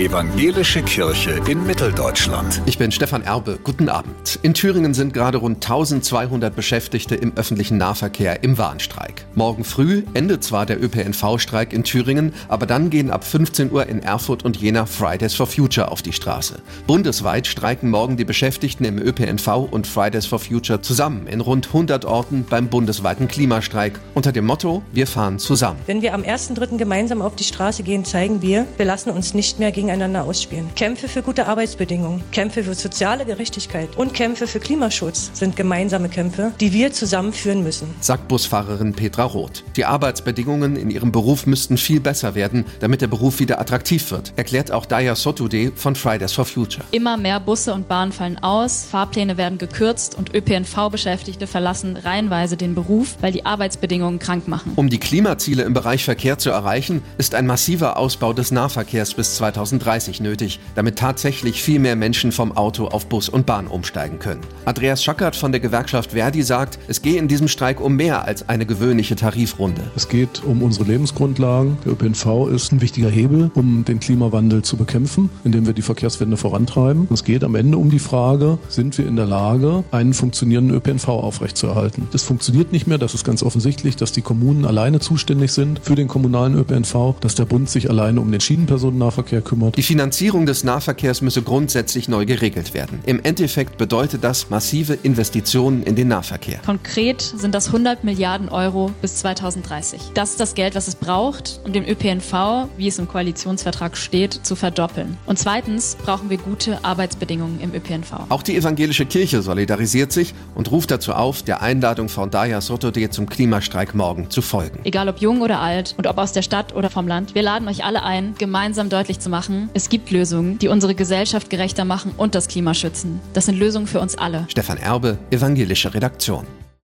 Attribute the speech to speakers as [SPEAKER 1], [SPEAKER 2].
[SPEAKER 1] Evangelische Kirche in Mitteldeutschland.
[SPEAKER 2] Ich bin Stefan Erbe. Guten Abend. In Thüringen sind gerade rund 1200 Beschäftigte im öffentlichen Nahverkehr im Warnstreik. Morgen früh endet zwar der ÖPNV-Streik in Thüringen, aber dann gehen ab 15 Uhr in Erfurt und Jena Fridays for Future auf die Straße. Bundesweit streiken morgen die Beschäftigten im ÖPNV und Fridays for Future zusammen in rund 100 Orten beim bundesweiten Klimastreik unter dem Motto Wir fahren zusammen.
[SPEAKER 3] Wenn wir am 1.3. gemeinsam auf die Straße gehen, zeigen wir, wir lassen uns nicht mehr gegeneinander ausspielen. Kämpfe für gute Arbeitsbedingungen, Kämpfe für soziale Gerechtigkeit und Kämpfe für Klimaschutz sind gemeinsame Kämpfe, die wir zusammen führen müssen.
[SPEAKER 2] Sagt Busfahrerin Petra Roth. Die Arbeitsbedingungen in ihrem Beruf müssten viel besser werden, damit der Beruf wieder attraktiv wird, erklärt auch Daya Sotude von Fridays for Future.
[SPEAKER 4] Immer mehr Busse und Bahnen fallen aus, Fahrpläne werden gekürzt und ÖPNV-Beschäftigte verlassen reihenweise den Beruf, weil die Arbeitsbedingungen krank machen.
[SPEAKER 2] Um die Klimaziele im Bereich Verkehr zu erreichen, ist ein massiver Ausbau des Nahverkehrs bis 2030 nötig, damit tatsächlich viel mehr Menschen vom Auto auf Bus und Bahn umsteigen können. Andreas Schackert von der Gewerkschaft Verdi sagt, es gehe in diesem Streik um mehr als eine gewöhnliche Tarifrunde.
[SPEAKER 5] Es geht um unsere Lebensgrundlagen. Der ÖPNV ist ein wichtiger Hebel, um den Klimawandel zu bekämpfen, indem wir die Verkehrswende vorantreiben. Es geht am Ende um die Frage, sind wir in der Lage, einen funktionierenden ÖPNV aufrechtzuerhalten. Das funktioniert nicht mehr, das ist ganz offensichtlich, dass die Kommunen alleine zuständig sind für den kommunalen ÖPNV, dass der Bund sich alleine um den Schienenpersonennahverkehr kümmert.
[SPEAKER 2] Die Finanzierung des Nahverkehrs müsse grundsätzlich neu geregelt werden. Im Endeffekt bedeutet das massive Investitionen in den Nahverkehr.
[SPEAKER 4] Konkret sind das 100 Milliarden Euro bis 2030. Das ist das Geld, was es braucht, um den ÖPNV, wie es im Koalitionsvertrag steht, zu verdoppeln. Und zweitens brauchen wir gute Arbeitsbedingungen im ÖPNV.
[SPEAKER 2] Auch die evangelische Kirche solidarisiert sich und ruft dazu auf, der Einladung von Daya Sotode zum Klimastreik morgen zu folgen.
[SPEAKER 4] Egal ob jung oder alt und ob aus der Stadt oder vom Land, wir laden euch alle ein, gemeinsam deutlich zu machen, es gibt Lösungen, die unsere Gesellschaft gerechter machen und das Klima schützen. Das sind Lösungen für uns alle.
[SPEAKER 2] Stefan Erbe, evangelische Redaktion.